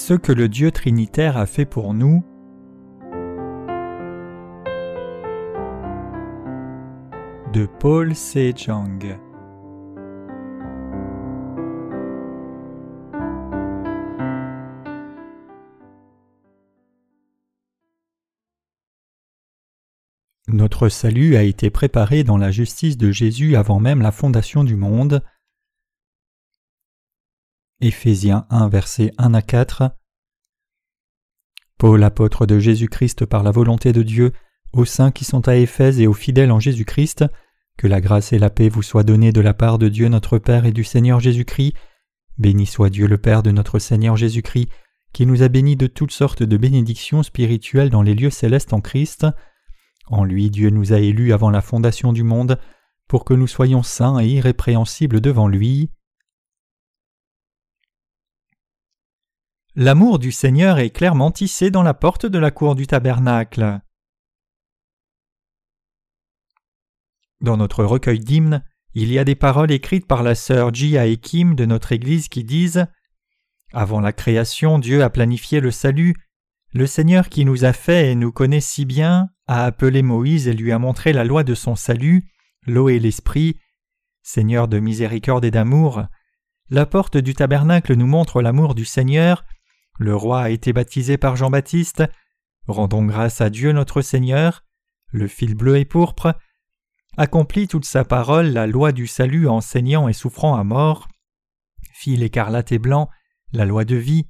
Ce que le Dieu Trinitaire a fait pour nous. De Paul Sejong. Notre salut a été préparé dans la justice de Jésus avant même la fondation du monde. Éphésiens 1 versets 1 à 4 Paul apôtre de Jésus-Christ par la volonté de Dieu, aux saints qui sont à Éphèse et aux fidèles en Jésus-Christ, que la grâce et la paix vous soient données de la part de Dieu notre Père et du Seigneur Jésus-Christ. Béni soit Dieu le Père de notre Seigneur Jésus-Christ, qui nous a bénis de toutes sortes de bénédictions spirituelles dans les lieux célestes en Christ. En lui Dieu nous a élus avant la fondation du monde, pour que nous soyons saints et irrépréhensibles devant lui. L'amour du Seigneur est clairement tissé dans la porte de la cour du tabernacle. Dans notre recueil d'hymnes, il y a des paroles écrites par la sœur Jia et de notre Église qui disent Avant la création, Dieu a planifié le salut. Le Seigneur qui nous a fait et nous connaît si bien a appelé Moïse et lui a montré la loi de son salut, l'eau et l'esprit. Seigneur de miséricorde et d'amour, la porte du tabernacle nous montre l'amour du Seigneur. Le roi a été baptisé par Jean-Baptiste. Rendons grâce à Dieu notre Seigneur. Le fil bleu et pourpre accomplit toute sa parole, la loi du salut enseignant et souffrant à mort. Fil écarlate et blanc, la loi de vie,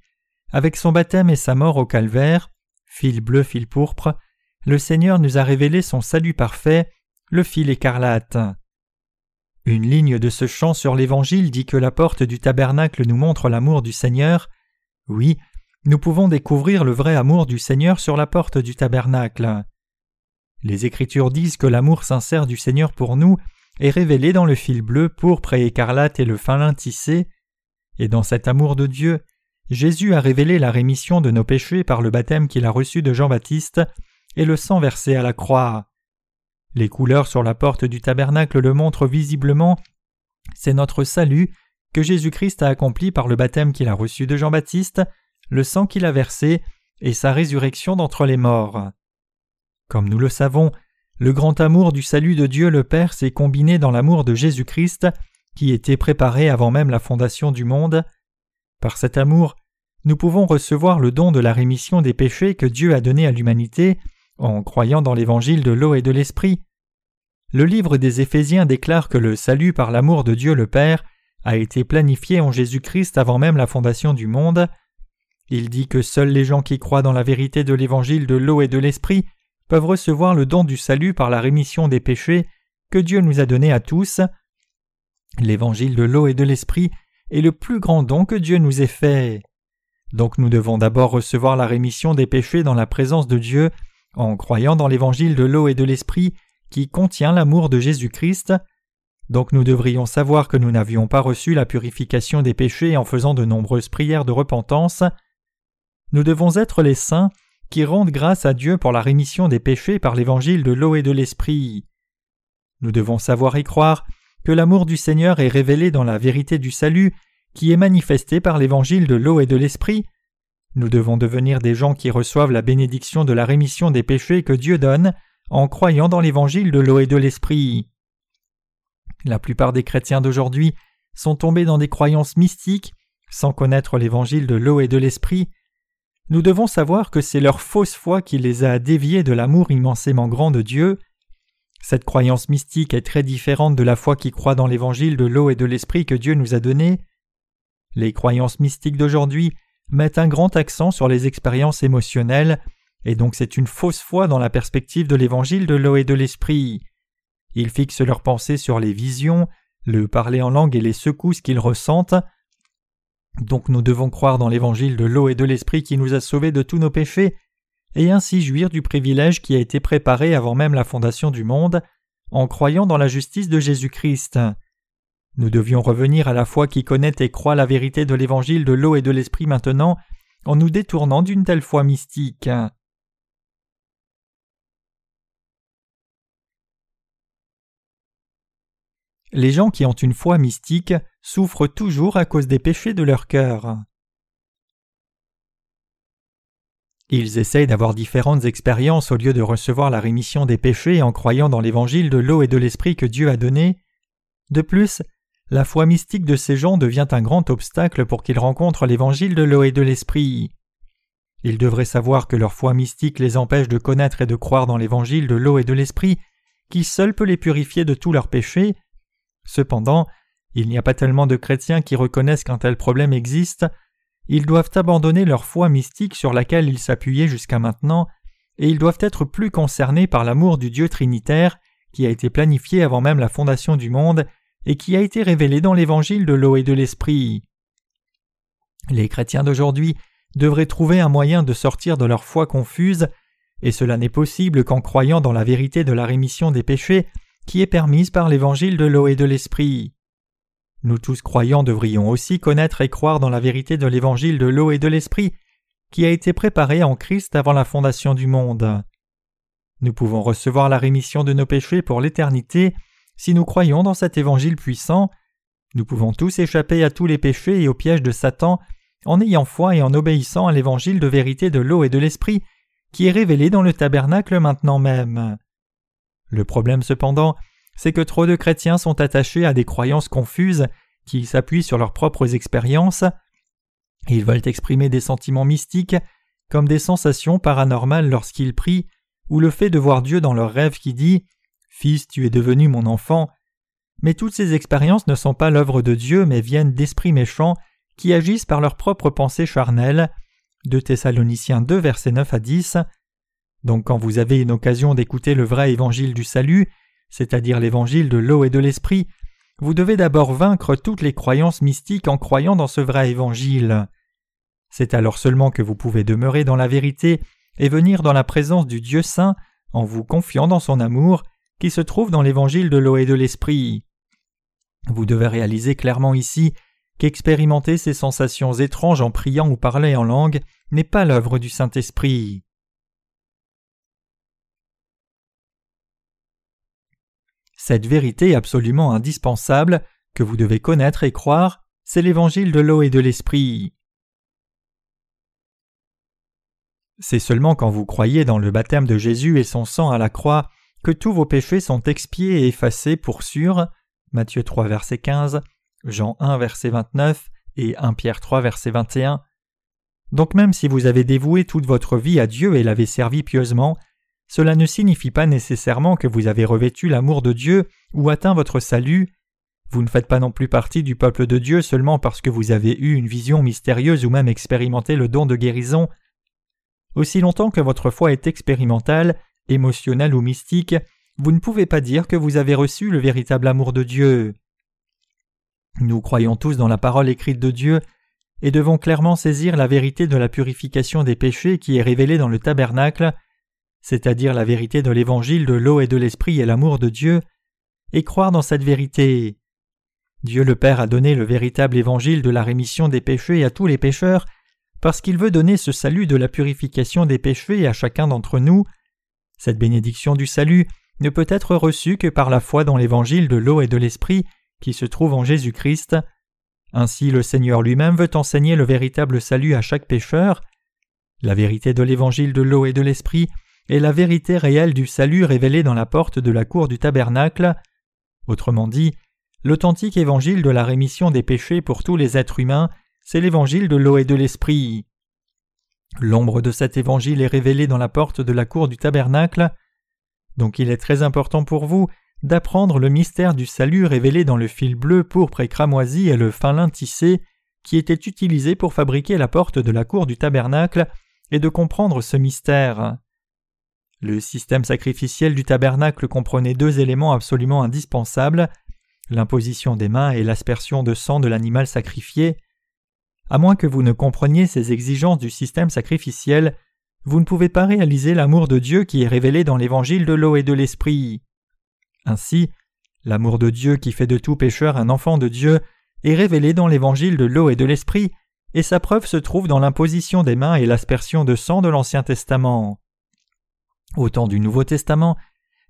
avec son baptême et sa mort au calvaire, fil bleu, fil pourpre, le Seigneur nous a révélé son salut parfait, le fil écarlate. Une ligne de ce chant sur l'Évangile dit que la porte du tabernacle nous montre l'amour du Seigneur. Oui, nous pouvons découvrir le vrai amour du Seigneur sur la porte du tabernacle. Les Écritures disent que l'amour sincère du Seigneur pour nous est révélé dans le fil bleu, pourpre et écarlate et le fin lin tissé, et dans cet amour de Dieu, Jésus a révélé la rémission de nos péchés par le baptême qu'il a reçu de Jean-Baptiste et le sang versé à la croix. Les couleurs sur la porte du tabernacle le montrent visiblement. C'est notre salut que Jésus-Christ a accompli par le baptême qu'il a reçu de Jean-Baptiste, le sang qu'il a versé et sa résurrection d'entre les morts. Comme nous le savons, le grand amour du salut de Dieu le Père s'est combiné dans l'amour de Jésus-Christ qui était préparé avant même la fondation du monde. Par cet amour, nous pouvons recevoir le don de la rémission des péchés que Dieu a donné à l'humanité en croyant dans l'évangile de l'eau et de l'esprit. Le livre des Éphésiens déclare que le salut par l'amour de Dieu le Père a été planifié en Jésus-Christ avant même la fondation du monde. Il dit que seuls les gens qui croient dans la vérité de l'évangile de l'eau et de l'esprit peuvent recevoir le don du salut par la rémission des péchés que Dieu nous a donné à tous. L'évangile de l'eau et de l'esprit est le plus grand don que Dieu nous ait fait. Donc nous devons d'abord recevoir la rémission des péchés dans la présence de Dieu en croyant dans l'évangile de l'eau et de l'esprit qui contient l'amour de Jésus-Christ. Donc nous devrions savoir que nous n'avions pas reçu la purification des péchés en faisant de nombreuses prières de repentance. Nous devons être les saints qui rendent grâce à Dieu pour la rémission des péchés par l'évangile de l'eau et de l'esprit. Nous devons savoir y croire que l'amour du Seigneur est révélé dans la vérité du salut qui est manifesté par l'évangile de l'eau et de l'esprit, nous devons devenir des gens qui reçoivent la bénédiction de la rémission des péchés que Dieu donne en croyant dans l'évangile de l'eau et de l'esprit. La plupart des chrétiens d'aujourd'hui sont tombés dans des croyances mystiques sans connaître l'évangile de l'eau et de l'esprit. Nous devons savoir que c'est leur fausse foi qui les a déviés de l'amour immensément grand de Dieu. Cette croyance mystique est très différente de la foi qui croit dans l'évangile de l'eau et de l'esprit que Dieu nous a donné. Les croyances mystiques d'aujourd'hui mettent un grand accent sur les expériences émotionnelles, et donc c'est une fausse foi dans la perspective de l'évangile de l'eau et de l'esprit. Ils fixent leurs pensées sur les visions, le parler en langue et les secousses qu'ils ressentent. Donc nous devons croire dans l'évangile de l'eau et de l'esprit qui nous a sauvés de tous nos péchés, et ainsi jouir du privilège qui a été préparé avant même la fondation du monde, en croyant dans la justice de Jésus-Christ. Nous devions revenir à la foi qui connaît et croit la vérité de l'évangile de l'eau et de l'esprit maintenant, en nous détournant d'une telle foi mystique. Les gens qui ont une foi mystique souffrent toujours à cause des péchés de leur cœur. Ils essayent d'avoir différentes expériences au lieu de recevoir la rémission des péchés en croyant dans l'évangile de l'eau et de l'esprit que Dieu a donné. De plus, la foi mystique de ces gens devient un grand obstacle pour qu'ils rencontrent l'évangile de l'eau et de l'esprit. Ils devraient savoir que leur foi mystique les empêche de connaître et de croire dans l'évangile de l'eau et de l'esprit, qui seul peut les purifier de tous leurs péchés. Cependant, il n'y a pas tellement de chrétiens qui reconnaissent qu'un tel problème existe, ils doivent abandonner leur foi mystique sur laquelle ils s'appuyaient jusqu'à maintenant, et ils doivent être plus concernés par l'amour du Dieu Trinitaire, qui a été planifié avant même la fondation du monde, et qui a été révélé dans l'évangile de l'eau et de l'esprit. Les chrétiens d'aujourd'hui devraient trouver un moyen de sortir de leur foi confuse, et cela n'est possible qu'en croyant dans la vérité de la rémission des péchés qui est permise par l'évangile de l'eau et de l'esprit. Nous tous croyants devrions aussi connaître et croire dans la vérité de l'évangile de l'eau et de l'esprit qui a été préparé en Christ avant la fondation du monde. Nous pouvons recevoir la rémission de nos péchés pour l'éternité si nous croyons dans cet évangile puissant. Nous pouvons tous échapper à tous les péchés et aux pièges de Satan en ayant foi et en obéissant à l'évangile de vérité de l'eau et de l'esprit qui est révélé dans le tabernacle maintenant même. Le problème cependant c'est que trop de chrétiens sont attachés à des croyances confuses qui s'appuient sur leurs propres expériences. Ils veulent exprimer des sentiments mystiques comme des sensations paranormales lorsqu'ils prient ou le fait de voir Dieu dans leur rêve qui dit Fils, tu es devenu mon enfant. Mais toutes ces expériences ne sont pas l'œuvre de Dieu mais viennent d'esprits méchants qui agissent par leurs propres pensées charnelles. De Thessaloniciens 2 versets 9 à 10. Donc quand vous avez une occasion d'écouter le vrai évangile du salut, c'est-à-dire l'évangile de l'eau et de l'esprit, vous devez d'abord vaincre toutes les croyances mystiques en croyant dans ce vrai évangile. C'est alors seulement que vous pouvez demeurer dans la vérité et venir dans la présence du Dieu saint en vous confiant dans son amour qui se trouve dans l'évangile de l'eau et de l'esprit. Vous devez réaliser clairement ici qu'expérimenter ces sensations étranges en priant ou parler en langue n'est pas l'œuvre du Saint-Esprit. Cette vérité absolument indispensable, que vous devez connaître et croire, c'est l'évangile de l'eau et de l'esprit. C'est seulement quand vous croyez dans le baptême de Jésus et son sang à la croix que tous vos péchés sont expiés et effacés pour sûr. Matthieu 3 verset 15, Jean 1 verset 29 et 1 Pierre 3 verset 21. Donc même si vous avez dévoué toute votre vie à Dieu et l'avez servi pieusement, cela ne signifie pas nécessairement que vous avez revêtu l'amour de Dieu ou atteint votre salut. Vous ne faites pas non plus partie du peuple de Dieu seulement parce que vous avez eu une vision mystérieuse ou même expérimenté le don de guérison. Aussi longtemps que votre foi est expérimentale, émotionnelle ou mystique, vous ne pouvez pas dire que vous avez reçu le véritable amour de Dieu. Nous croyons tous dans la parole écrite de Dieu et devons clairement saisir la vérité de la purification des péchés qui est révélée dans le tabernacle c'est-à-dire la vérité de l'évangile de l'eau et de l'esprit et l'amour de Dieu, et croire dans cette vérité. Dieu le Père a donné le véritable évangile de la rémission des péchés à tous les pécheurs, parce qu'il veut donner ce salut de la purification des péchés à chacun d'entre nous. Cette bénédiction du salut ne peut être reçue que par la foi dans l'évangile de l'eau et de l'esprit qui se trouve en Jésus-Christ. Ainsi le Seigneur lui-même veut enseigner le véritable salut à chaque pécheur. La vérité de l'évangile de l'eau et de l'esprit est la vérité réelle du salut révélée dans la porte de la cour du tabernacle. Autrement dit, l'authentique évangile de la rémission des péchés pour tous les êtres humains, c'est l'évangile de l'eau et de l'esprit. L'ombre de cet évangile est révélée dans la porte de la cour du tabernacle. Donc il est très important pour vous d'apprendre le mystère du salut révélé dans le fil bleu, pourpre et cramoisi et le fin lin tissé qui était utilisé pour fabriquer la porte de la cour du tabernacle et de comprendre ce mystère. Le système sacrificiel du tabernacle comprenait deux éléments absolument indispensables l'imposition des mains et l'aspersion de sang de l'animal sacrifié. À moins que vous ne compreniez ces exigences du système sacrificiel, vous ne pouvez pas réaliser l'amour de Dieu qui est révélé dans l'évangile de l'eau et de l'esprit. Ainsi, l'amour de Dieu qui fait de tout pécheur un enfant de Dieu est révélé dans l'évangile de l'eau et de l'esprit, et sa preuve se trouve dans l'imposition des mains et l'aspersion de sang de l'Ancien Testament. Au temps du Nouveau Testament,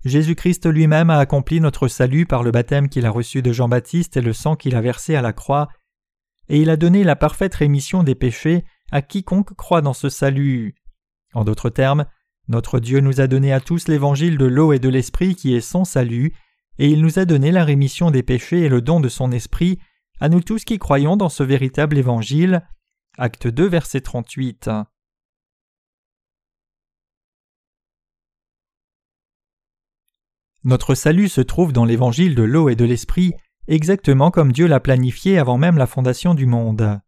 Jésus-Christ lui-même a accompli notre salut par le baptême qu'il a reçu de Jean-Baptiste et le sang qu'il a versé à la croix, et il a donné la parfaite rémission des péchés à quiconque croit dans ce salut. En d'autres termes, notre Dieu nous a donné à tous l'évangile de l'eau et de l'esprit qui est son salut, et il nous a donné la rémission des péchés et le don de son esprit à nous tous qui croyons dans ce véritable évangile. Acte 2, verset 38. Notre salut se trouve dans l'évangile de l'eau et de l'esprit, exactement comme Dieu l'a planifié avant même la fondation du monde.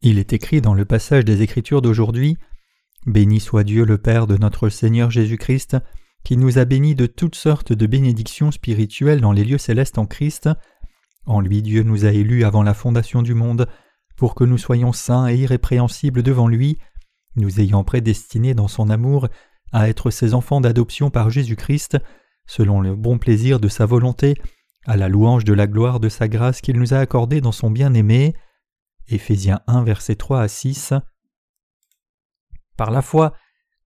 Il est écrit dans le passage des Écritures d'aujourd'hui Béni soit Dieu le Père de notre Seigneur Jésus-Christ, qui nous a bénis de toutes sortes de bénédictions spirituelles dans les lieux célestes en Christ. En lui Dieu nous a élus avant la fondation du monde, pour que nous soyons saints et irrépréhensibles devant lui, nous ayant prédestinés dans son amour à être ses enfants d'adoption par Jésus-Christ, selon le bon plaisir de sa volonté, à la louange de la gloire de sa grâce qu'il nous a accordée dans son bien-aimé. Éphésiens 1, versets 3 à 6. Par la foi,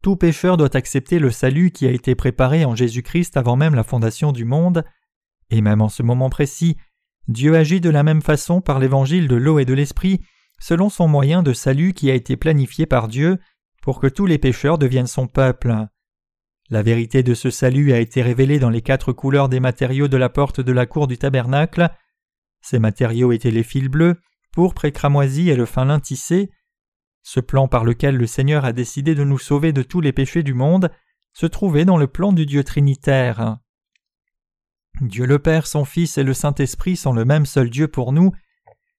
tout pécheur doit accepter le salut qui a été préparé en Jésus-Christ avant même la fondation du monde, et même en ce moment précis, Dieu agit de la même façon par l'évangile de l'eau et de l'esprit, selon son moyen de salut qui a été planifié par Dieu pour que tous les pécheurs deviennent son peuple. La vérité de ce salut a été révélée dans les quatre couleurs des matériaux de la porte de la cour du tabernacle. Ces matériaux étaient les fils bleus, pourpre et cramoisi et le fin lin tissé. Ce plan par lequel le Seigneur a décidé de nous sauver de tous les péchés du monde se trouvait dans le plan du Dieu trinitaire. Dieu le Père, son Fils et le Saint-Esprit sont le même seul Dieu pour nous,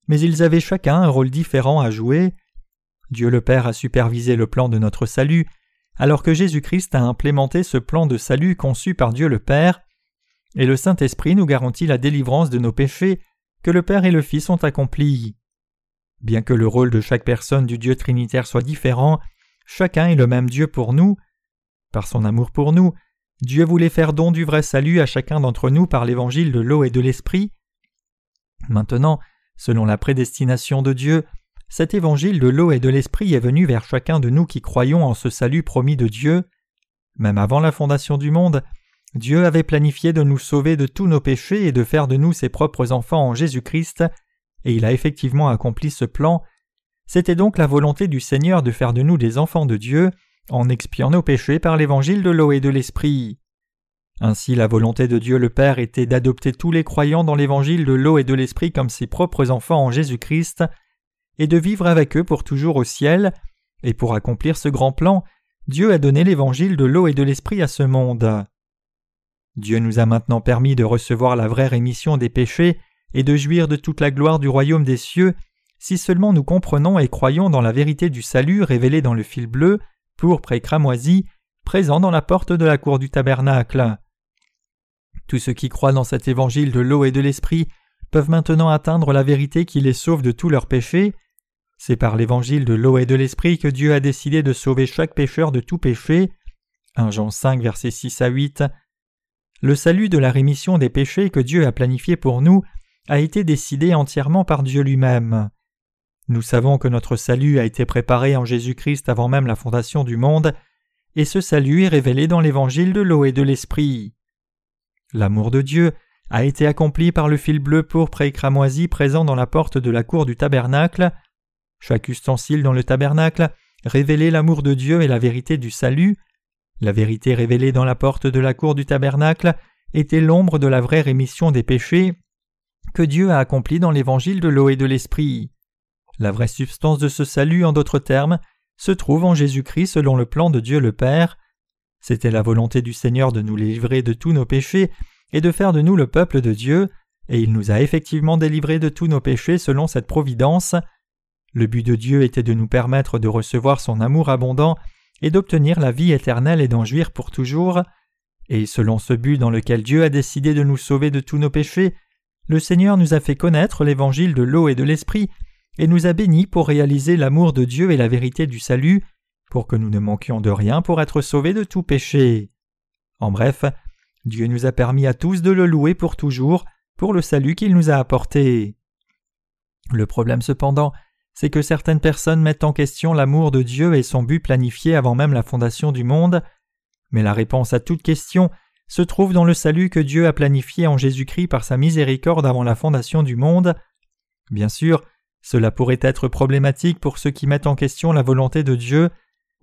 mais ils avaient chacun un rôle différent à jouer. Dieu le Père a supervisé le plan de notre salut, alors que Jésus-Christ a implémenté ce plan de salut conçu par Dieu le Père, et le Saint-Esprit nous garantit la délivrance de nos péchés que le Père et le Fils ont accomplis. Bien que le rôle de chaque personne du Dieu trinitaire soit différent, chacun est le même Dieu pour nous. Par son amour pour nous, Dieu voulait faire don du vrai salut à chacun d'entre nous par l'évangile de l'eau et de l'esprit. Maintenant, selon la prédestination de Dieu, cet évangile de l'eau et de l'esprit est venu vers chacun de nous qui croyons en ce salut promis de Dieu. Même avant la fondation du monde, Dieu avait planifié de nous sauver de tous nos péchés et de faire de nous ses propres enfants en Jésus-Christ, et il a effectivement accompli ce plan. C'était donc la volonté du Seigneur de faire de nous des enfants de Dieu, en expiant nos péchés par l'évangile de l'eau et de l'esprit. Ainsi la volonté de Dieu le Père était d'adopter tous les croyants dans l'évangile de l'eau et de l'esprit comme ses propres enfants en Jésus-Christ, et de vivre avec eux pour toujours au ciel, et pour accomplir ce grand plan, Dieu a donné l'évangile de l'eau et de l'esprit à ce monde. Dieu nous a maintenant permis de recevoir la vraie rémission des péchés et de jouir de toute la gloire du royaume des cieux, si seulement nous comprenons et croyons dans la vérité du salut révélée dans le fil bleu, pourpre et cramoisi, présent dans la porte de la cour du tabernacle. Tous ceux qui croient dans cet évangile de l'eau et de l'esprit peuvent maintenant atteindre la vérité qui les sauve de tous leurs péchés, c'est par l'évangile de l'eau et de l'esprit que Dieu a décidé de sauver chaque pécheur de tout péché. 1 Jean 5 versets 6 à 8. Le salut de la rémission des péchés que Dieu a planifié pour nous a été décidé entièrement par Dieu lui-même. Nous savons que notre salut a été préparé en Jésus-Christ avant même la fondation du monde, et ce salut est révélé dans l'évangile de l'eau et de l'esprit. L'amour de Dieu a été accompli par le fil bleu pourpre et cramoisi présent dans la porte de la cour du tabernacle, chaque ustensile dans le tabernacle révélait l'amour de Dieu et la vérité du salut. La vérité révélée dans la porte de la cour du tabernacle était l'ombre de la vraie rémission des péchés que Dieu a accompli dans l'évangile de l'eau et de l'esprit. La vraie substance de ce salut, en d'autres termes, se trouve en Jésus-Christ selon le plan de Dieu le Père. C'était la volonté du Seigneur de nous livrer de tous nos péchés et de faire de nous le peuple de Dieu, et il nous a effectivement délivrés de tous nos péchés selon cette providence. Le but de Dieu était de nous permettre de recevoir son amour abondant et d'obtenir la vie éternelle et d'en jouir pour toujours. Et selon ce but dans lequel Dieu a décidé de nous sauver de tous nos péchés, le Seigneur nous a fait connaître l'évangile de l'eau et de l'esprit et nous a bénis pour réaliser l'amour de Dieu et la vérité du salut, pour que nous ne manquions de rien pour être sauvés de tout péché. En bref, Dieu nous a permis à tous de le louer pour toujours, pour le salut qu'il nous a apporté. Le problème cependant, c'est que certaines personnes mettent en question l'amour de Dieu et son but planifié avant même la fondation du monde, mais la réponse à toute question se trouve dans le salut que Dieu a planifié en Jésus-Christ par sa miséricorde avant la fondation du monde. Bien sûr, Cela pourrait être problématique pour ceux qui mettent en question la volonté de Dieu,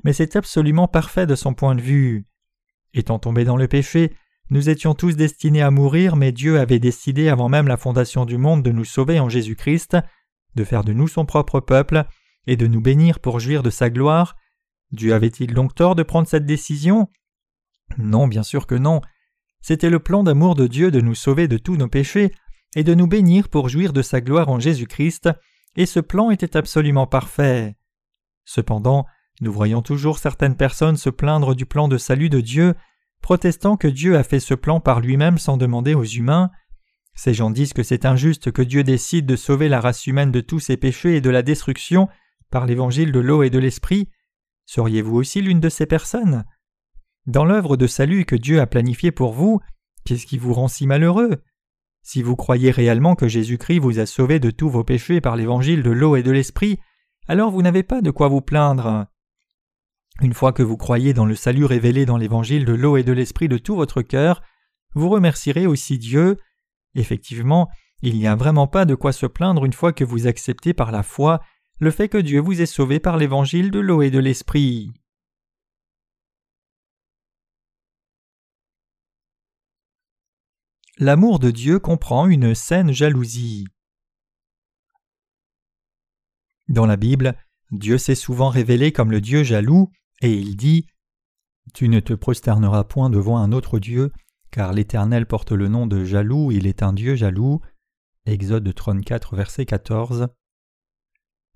mais c'est absolument parfait de son point de vue. Étant tombés dans le péché, nous étions tous destinés à mourir, mais Dieu avait décidé avant même la fondation du monde de nous sauver en Jésus-Christ, de faire de nous son propre peuple, et de nous bénir pour jouir de sa gloire. Dieu avait-il donc tort de prendre cette décision? Non, bien sûr que non. C'était le plan d'amour de Dieu de nous sauver de tous nos péchés et de nous bénir pour jouir de sa gloire en Jésus-Christ, et ce plan était absolument parfait. Cependant, nous voyons toujours certaines personnes se plaindre du plan de salut de Dieu, protestant que Dieu a fait ce plan par lui-même sans demander aux humains. Ces gens disent que c'est injuste que Dieu décide de sauver la race humaine de tous ses péchés et de la destruction par l'évangile de l'eau et de l'esprit. Seriez-vous aussi l'une de ces personnes? Dans l'œuvre de salut que Dieu a planifiée pour vous, qu'est-ce qui vous rend si malheureux? Si vous croyez réellement que Jésus-Christ vous a sauvé de tous vos péchés par l'évangile de l'eau et de l'esprit, alors vous n'avez pas de quoi vous plaindre. Une fois que vous croyez dans le salut révélé dans l'évangile de l'eau et de l'esprit de tout votre cœur, vous remercierez aussi Dieu. Effectivement, il n'y a vraiment pas de quoi se plaindre une fois que vous acceptez par la foi le fait que Dieu vous ait sauvé par l'évangile de l'eau et de l'esprit. L'amour de Dieu comprend une saine jalousie. Dans la Bible, Dieu s'est souvent révélé comme le Dieu jaloux, et il dit Tu ne te prosterneras point devant un autre Dieu, car l'Éternel porte le nom de jaloux, il est un Dieu jaloux. Exode 34, verset 14.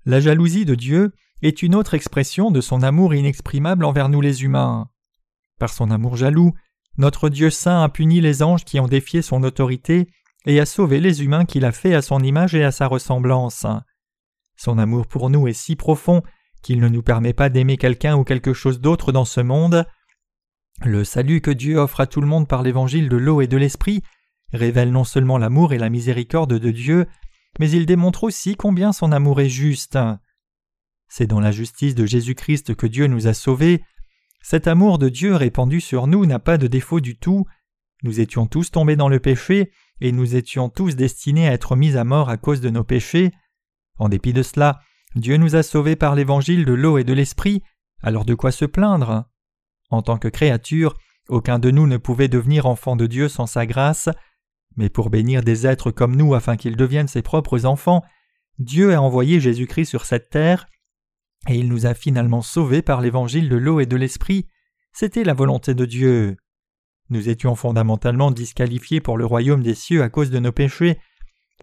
La jalousie de Dieu est une autre expression de son amour inexprimable envers nous les humains. Par son amour jaloux, notre Dieu saint a puni les anges qui ont défié son autorité et a sauvé les humains qu'il a fait à son image et à sa ressemblance. Son amour pour nous est si profond qu'il ne nous permet pas d'aimer quelqu'un ou quelque chose d'autre dans ce monde. Le salut que Dieu offre à tout le monde par l'évangile de l'eau et de l'esprit révèle non seulement l'amour et la miséricorde de Dieu, mais il démontre aussi combien son amour est juste. C'est dans la justice de Jésus-Christ que Dieu nous a sauvés. Cet amour de Dieu répandu sur nous n'a pas de défaut du tout. Nous étions tous tombés dans le péché, et nous étions tous destinés à être mis à mort à cause de nos péchés. En dépit de cela, Dieu nous a sauvés par l'évangile de l'eau et de l'esprit, alors de quoi se plaindre? En tant que créature, aucun de nous ne pouvait devenir enfant de Dieu sans sa grâce, mais pour bénir des êtres comme nous afin qu'ils deviennent ses propres enfants, Dieu a envoyé Jésus-Christ sur cette terre, et il nous a finalement sauvés par l'évangile de l'eau et de l'esprit, c'était la volonté de Dieu. Nous étions fondamentalement disqualifiés pour le royaume des cieux à cause de nos péchés,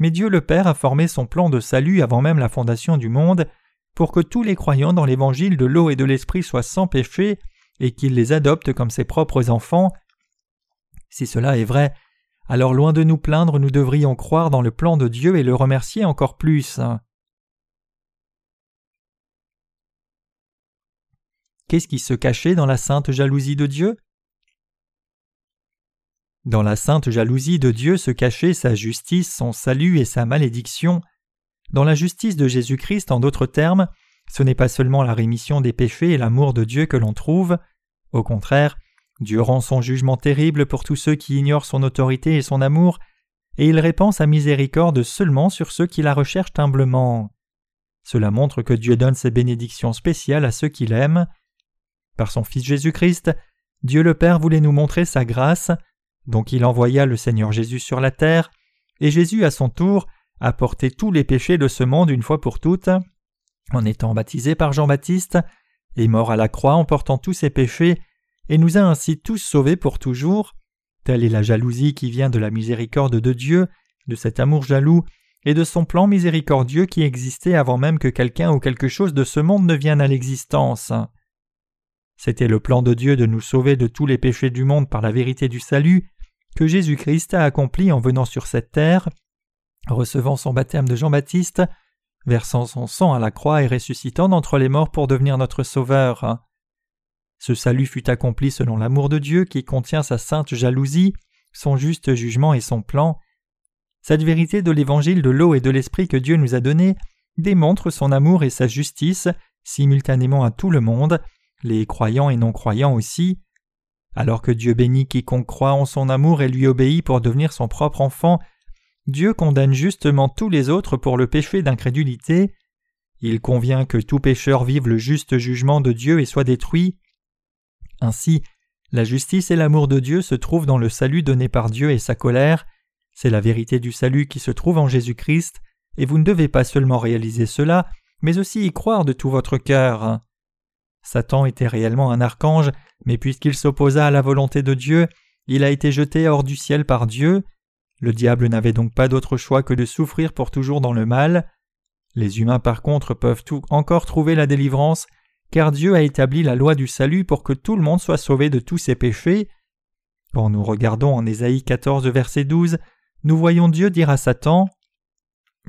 mais Dieu le Père a formé son plan de salut avant même la fondation du monde, pour que tous les croyants dans l'évangile de l'eau et de l'esprit soient sans péché, et qu'il les adopte comme ses propres enfants. Si cela est vrai, alors loin de nous plaindre, nous devrions croire dans le plan de Dieu et le remercier encore plus. Qu'est-ce qui se cachait dans la sainte jalousie de Dieu? Dans la sainte jalousie de Dieu se cachait sa justice, son salut et sa malédiction. Dans la justice de Jésus-Christ, en d'autres termes, ce n'est pas seulement la rémission des péchés et l'amour de Dieu que l'on trouve, au contraire, Dieu rend son jugement terrible pour tous ceux qui ignorent son autorité et son amour, et il répand sa miséricorde seulement sur ceux qui la recherchent humblement. Cela montre que Dieu donne ses bénédictions spéciales à ceux qu'il aime. Par son Fils Jésus-Christ, Dieu le Père voulait nous montrer sa grâce, donc il envoya le Seigneur Jésus sur la terre, et Jésus à son tour a porté tous les péchés de ce monde une fois pour toutes, en étant baptisé par Jean-Baptiste, et mort à la croix en portant tous ses péchés, et nous a ainsi tous sauvés pour toujours. Telle est la jalousie qui vient de la miséricorde de Dieu, de cet amour jaloux, et de son plan miséricordieux qui existait avant même que quelqu'un ou quelque chose de ce monde ne vienne à l'existence. C'était le plan de Dieu de nous sauver de tous les péchés du monde par la vérité du salut, que Jésus-Christ a accompli en venant sur cette terre, recevant son baptême de Jean-Baptiste, versant son sang à la croix et ressuscitant d'entre les morts pour devenir notre Sauveur. Ce salut fut accompli selon l'amour de Dieu qui contient sa sainte jalousie, son juste jugement et son plan. Cette vérité de l'évangile de l'eau et de l'esprit que Dieu nous a donné démontre son amour et sa justice simultanément à tout le monde, les croyants et non-croyants aussi. Alors que Dieu bénit quiconque croit en son amour et lui obéit pour devenir son propre enfant, Dieu condamne justement tous les autres pour le péché d'incrédulité. Il convient que tout pécheur vive le juste jugement de Dieu et soit détruit. Ainsi, la justice et l'amour de Dieu se trouvent dans le salut donné par Dieu et sa colère. C'est la vérité du salut qui se trouve en Jésus-Christ, et vous ne devez pas seulement réaliser cela, mais aussi y croire de tout votre cœur. Satan était réellement un archange, mais puisqu'il s'opposa à la volonté de Dieu, il a été jeté hors du ciel par Dieu. Le diable n'avait donc pas d'autre choix que de souffrir pour toujours dans le mal. Les humains par contre peuvent encore trouver la délivrance car Dieu a établi la loi du salut pour que tout le monde soit sauvé de tous ses péchés. Quand nous regardons en Ésaïe 14 verset 12, nous voyons Dieu dire à Satan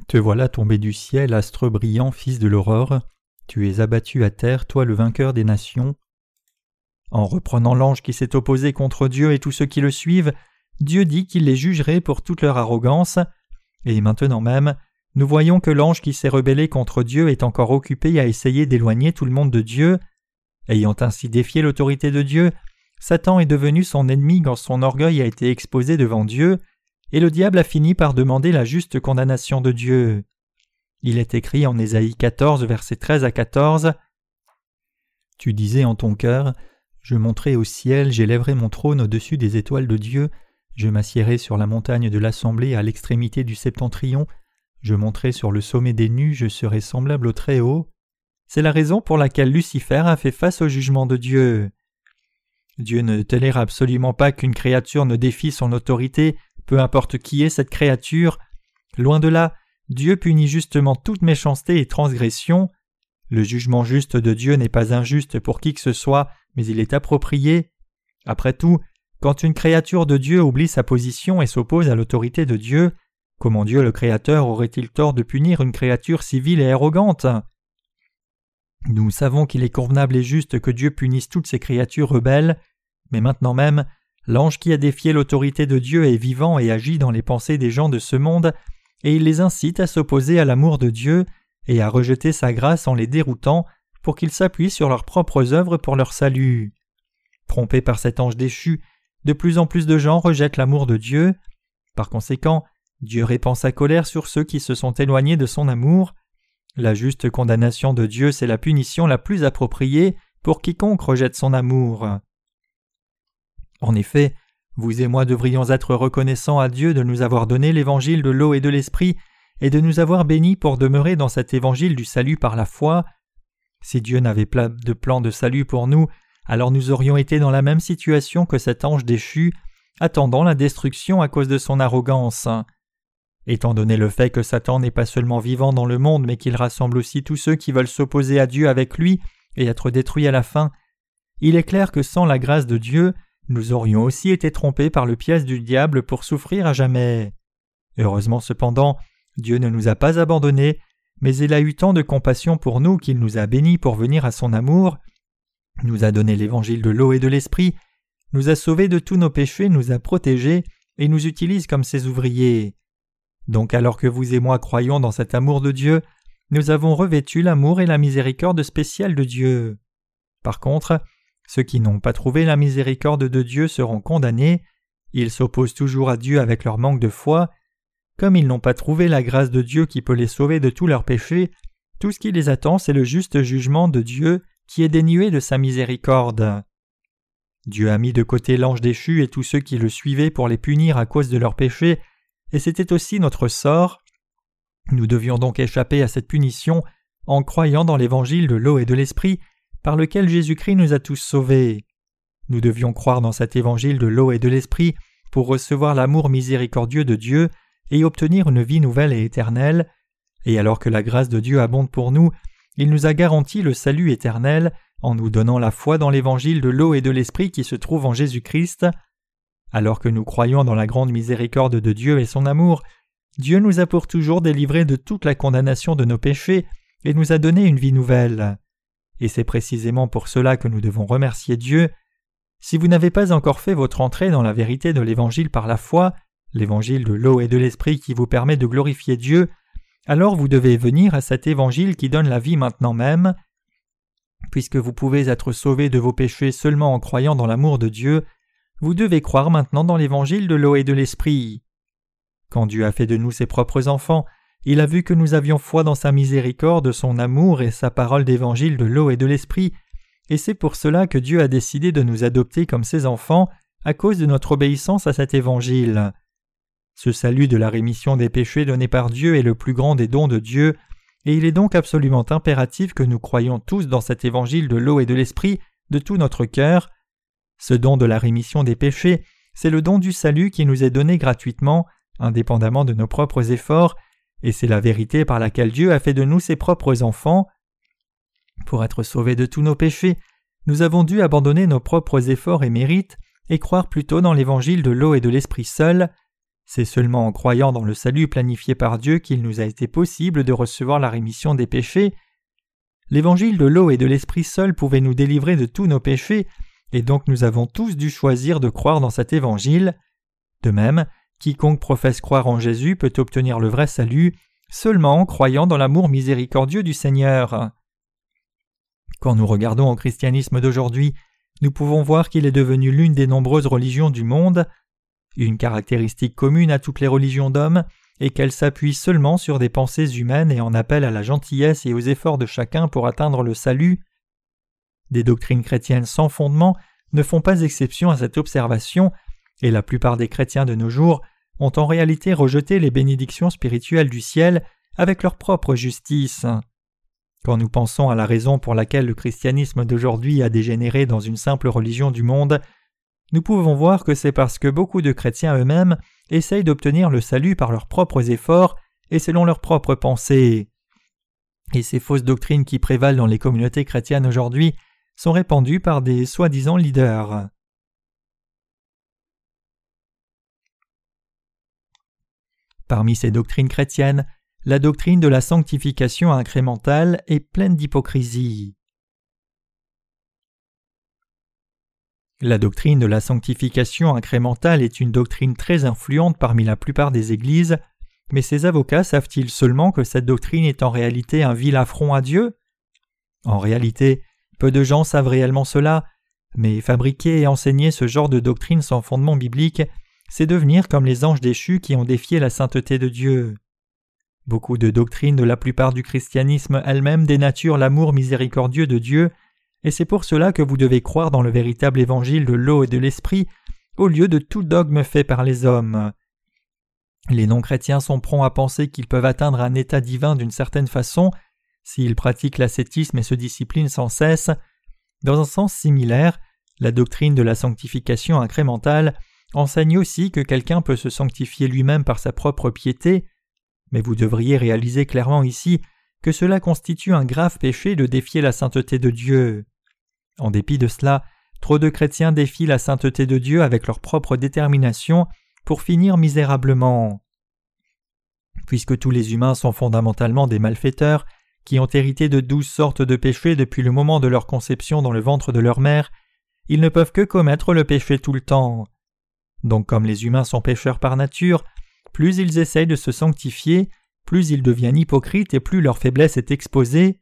Te voilà tombé du ciel, astre brillant, fils de l'aurore, tu es abattu à terre, toi le vainqueur des nations. En reprenant l'ange qui s'est opposé contre Dieu et tous ceux qui le suivent, Dieu dit qu'il les jugerait pour toute leur arrogance, et maintenant même, nous voyons que l'ange qui s'est rebellé contre Dieu est encore occupé à essayer d'éloigner tout le monde de Dieu. Ayant ainsi défié l'autorité de Dieu, Satan est devenu son ennemi quand son orgueil a été exposé devant Dieu, et le diable a fini par demander la juste condamnation de Dieu. Il est écrit en Ésaïe 14, versets 13 à 14 Tu disais en ton cœur Je monterai au ciel, j'élèverai mon trône au-dessus des étoiles de Dieu, je m'assiérai sur la montagne de l'assemblée à l'extrémité du septentrion, je monterai sur le sommet des nues, je serai semblable au Très-Haut. C'est la raison pour laquelle Lucifer a fait face au jugement de Dieu. Dieu ne tolère absolument pas qu'une créature ne défie son autorité, peu importe qui est cette créature. Loin de là, Dieu punit justement toute méchanceté et transgression. Le jugement juste de Dieu n'est pas injuste pour qui que ce soit, mais il est approprié. Après tout, quand une créature de Dieu oublie sa position et s'oppose à l'autorité de Dieu, Comment Dieu le Créateur aurait-il tort de punir une créature civile et arrogante? Nous savons qu'il est convenable et juste que Dieu punisse toutes ces créatures rebelles, mais maintenant même, l'ange qui a défié l'autorité de Dieu est vivant et agit dans les pensées des gens de ce monde, et il les incite à s'opposer à l'amour de Dieu et à rejeter sa grâce en les déroutant pour qu'ils s'appuient sur leurs propres œuvres pour leur salut. Trompés par cet ange déchu, de plus en plus de gens rejettent l'amour de Dieu. Par conséquent, Dieu répand sa colère sur ceux qui se sont éloignés de son amour. La juste condamnation de Dieu, c'est la punition la plus appropriée pour quiconque rejette son amour. En effet, vous et moi devrions être reconnaissants à Dieu de nous avoir donné l'évangile de l'eau et de l'esprit et de nous avoir bénis pour demeurer dans cet évangile du salut par la foi. Si Dieu n'avait pas de plan de salut pour nous, alors nous aurions été dans la même situation que cet ange déchu, attendant la destruction à cause de son arrogance. Étant donné le fait que Satan n'est pas seulement vivant dans le monde, mais qu'il rassemble aussi tous ceux qui veulent s'opposer à Dieu avec lui et être détruits à la fin, il est clair que sans la grâce de Dieu, nous aurions aussi été trompés par le piège du diable pour souffrir à jamais. Heureusement cependant, Dieu ne nous a pas abandonnés, mais il a eu tant de compassion pour nous qu'il nous a bénis pour venir à son amour, nous a donné l'évangile de l'eau et de l'esprit, nous a sauvés de tous nos péchés, nous a protégés et nous utilise comme ses ouvriers. Donc alors que vous et moi croyons dans cet amour de Dieu, nous avons revêtu l'amour et la miséricorde spéciale de Dieu. Par contre, ceux qui n'ont pas trouvé la miséricorde de Dieu seront condamnés, ils s'opposent toujours à Dieu avec leur manque de foi, comme ils n'ont pas trouvé la grâce de Dieu qui peut les sauver de tous leurs péchés, tout ce qui les attend c'est le juste jugement de Dieu qui est dénué de sa miséricorde. Dieu a mis de côté l'ange déchu et tous ceux qui le suivaient pour les punir à cause de leurs péchés et c'était aussi notre sort. Nous devions donc échapper à cette punition en croyant dans l'évangile de l'eau et de l'esprit par lequel Jésus-Christ nous a tous sauvés. Nous devions croire dans cet évangile de l'eau et de l'esprit pour recevoir l'amour miséricordieux de Dieu et obtenir une vie nouvelle et éternelle, et alors que la grâce de Dieu abonde pour nous, il nous a garanti le salut éternel en nous donnant la foi dans l'évangile de l'eau et de l'esprit qui se trouve en Jésus-Christ. Alors que nous croyons dans la grande miséricorde de Dieu et son amour, Dieu nous a pour toujours délivrés de toute la condamnation de nos péchés et nous a donné une vie nouvelle. Et c'est précisément pour cela que nous devons remercier Dieu. Si vous n'avez pas encore fait votre entrée dans la vérité de l'Évangile par la foi, l'Évangile de l'eau et de l'Esprit qui vous permet de glorifier Dieu, alors vous devez venir à cet Évangile qui donne la vie maintenant même. Puisque vous pouvez être sauvés de vos péchés seulement en croyant dans l'amour de Dieu, vous devez croire maintenant dans l'évangile de l'eau et de l'esprit. Quand Dieu a fait de nous ses propres enfants, il a vu que nous avions foi dans sa miséricorde, son amour et sa parole d'évangile de l'eau et de l'esprit, et c'est pour cela que Dieu a décidé de nous adopter comme ses enfants à cause de notre obéissance à cet évangile. Ce salut de la rémission des péchés donné par Dieu est le plus grand des dons de Dieu, et il est donc absolument impératif que nous croyions tous dans cet évangile de l'eau et de l'esprit de tout notre cœur. Ce don de la rémission des péchés, c'est le don du salut qui nous est donné gratuitement, indépendamment de nos propres efforts, et c'est la vérité par laquelle Dieu a fait de nous ses propres enfants. Pour être sauvés de tous nos péchés, nous avons dû abandonner nos propres efforts et mérites et croire plutôt dans l'évangile de l'eau et de l'esprit seul. C'est seulement en croyant dans le salut planifié par Dieu qu'il nous a été possible de recevoir la rémission des péchés. L'évangile de l'eau et de l'esprit seul pouvait nous délivrer de tous nos péchés, et donc nous avons tous dû choisir de croire dans cet évangile. De même, quiconque professe croire en Jésus peut obtenir le vrai salut seulement en croyant dans l'amour miséricordieux du Seigneur. Quand nous regardons au christianisme d'aujourd'hui, nous pouvons voir qu'il est devenu l'une des nombreuses religions du monde. Une caractéristique commune à toutes les religions d'hommes est qu'elles s'appuient seulement sur des pensées humaines et en appellent à la gentillesse et aux efforts de chacun pour atteindre le salut. Des doctrines chrétiennes sans fondement ne font pas exception à cette observation, et la plupart des chrétiens de nos jours ont en réalité rejeté les bénédictions spirituelles du ciel avec leur propre justice. Quand nous pensons à la raison pour laquelle le christianisme d'aujourd'hui a dégénéré dans une simple religion du monde, nous pouvons voir que c'est parce que beaucoup de chrétiens eux-mêmes essayent d'obtenir le salut par leurs propres efforts et selon leurs propres pensées. Et ces fausses doctrines qui prévalent dans les communautés chrétiennes aujourd'hui sont répandues par des soi-disant leaders. Parmi ces doctrines chrétiennes, la doctrine de la sanctification incrémentale est pleine d'hypocrisie. La doctrine de la sanctification incrémentale est une doctrine très influente parmi la plupart des églises, mais ces avocats savent-ils seulement que cette doctrine est en réalité un vil affront à Dieu? En réalité, peu de gens savent réellement cela, mais fabriquer et enseigner ce genre de doctrine sans fondement biblique, c'est devenir comme les anges déchus qui ont défié la sainteté de Dieu. Beaucoup de doctrines de la plupart du christianisme elles-mêmes dénaturent l'amour miséricordieux de Dieu et c'est pour cela que vous devez croire dans le véritable évangile de l'eau et de l'esprit au lieu de tout dogme fait par les hommes. Les non-chrétiens sont prompts à penser qu'ils peuvent atteindre un état divin d'une certaine façon s'ils pratiquent l'ascétisme et se disciplinent sans cesse. Dans un sens similaire, la doctrine de la sanctification incrémentale enseigne aussi que quelqu'un peut se sanctifier lui-même par sa propre piété, mais vous devriez réaliser clairement ici que cela constitue un grave péché de défier la sainteté de Dieu. En dépit de cela, trop de chrétiens défient la sainteté de Dieu avec leur propre détermination pour finir misérablement. Puisque tous les humains sont fondamentalement des malfaiteurs, qui ont hérité de douze sortes de péchés depuis le moment de leur conception dans le ventre de leur mère, ils ne peuvent que commettre le péché tout le temps. Donc comme les humains sont pécheurs par nature, plus ils essayent de se sanctifier, plus ils deviennent hypocrites et plus leur faiblesse est exposée.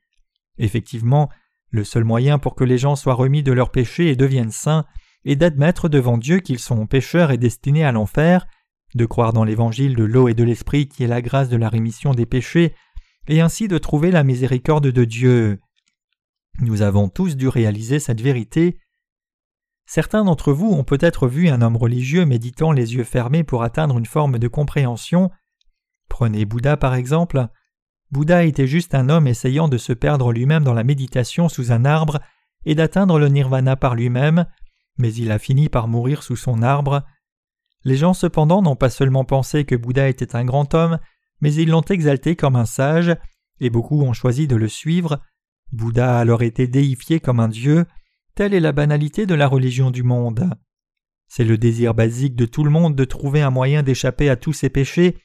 Effectivement, le seul moyen pour que les gens soient remis de leurs péchés et deviennent saints est d'admettre devant Dieu qu'ils sont pécheurs et destinés à l'enfer, de croire dans l'évangile de l'eau et de l'esprit qui est la grâce de la rémission des péchés, et ainsi de trouver la miséricorde de Dieu. Nous avons tous dû réaliser cette vérité. Certains d'entre vous ont peut-être vu un homme religieux méditant les yeux fermés pour atteindre une forme de compréhension. Prenez Bouddha par exemple. Bouddha était juste un homme essayant de se perdre lui-même dans la méditation sous un arbre et d'atteindre le nirvana par lui-même, mais il a fini par mourir sous son arbre. Les gens cependant n'ont pas seulement pensé que Bouddha était un grand homme, mais ils l'ont exalté comme un sage, et beaucoup ont choisi de le suivre. Bouddha a alors été déifié comme un dieu, telle est la banalité de la religion du monde. C'est le désir basique de tout le monde de trouver un moyen d'échapper à tous ses péchés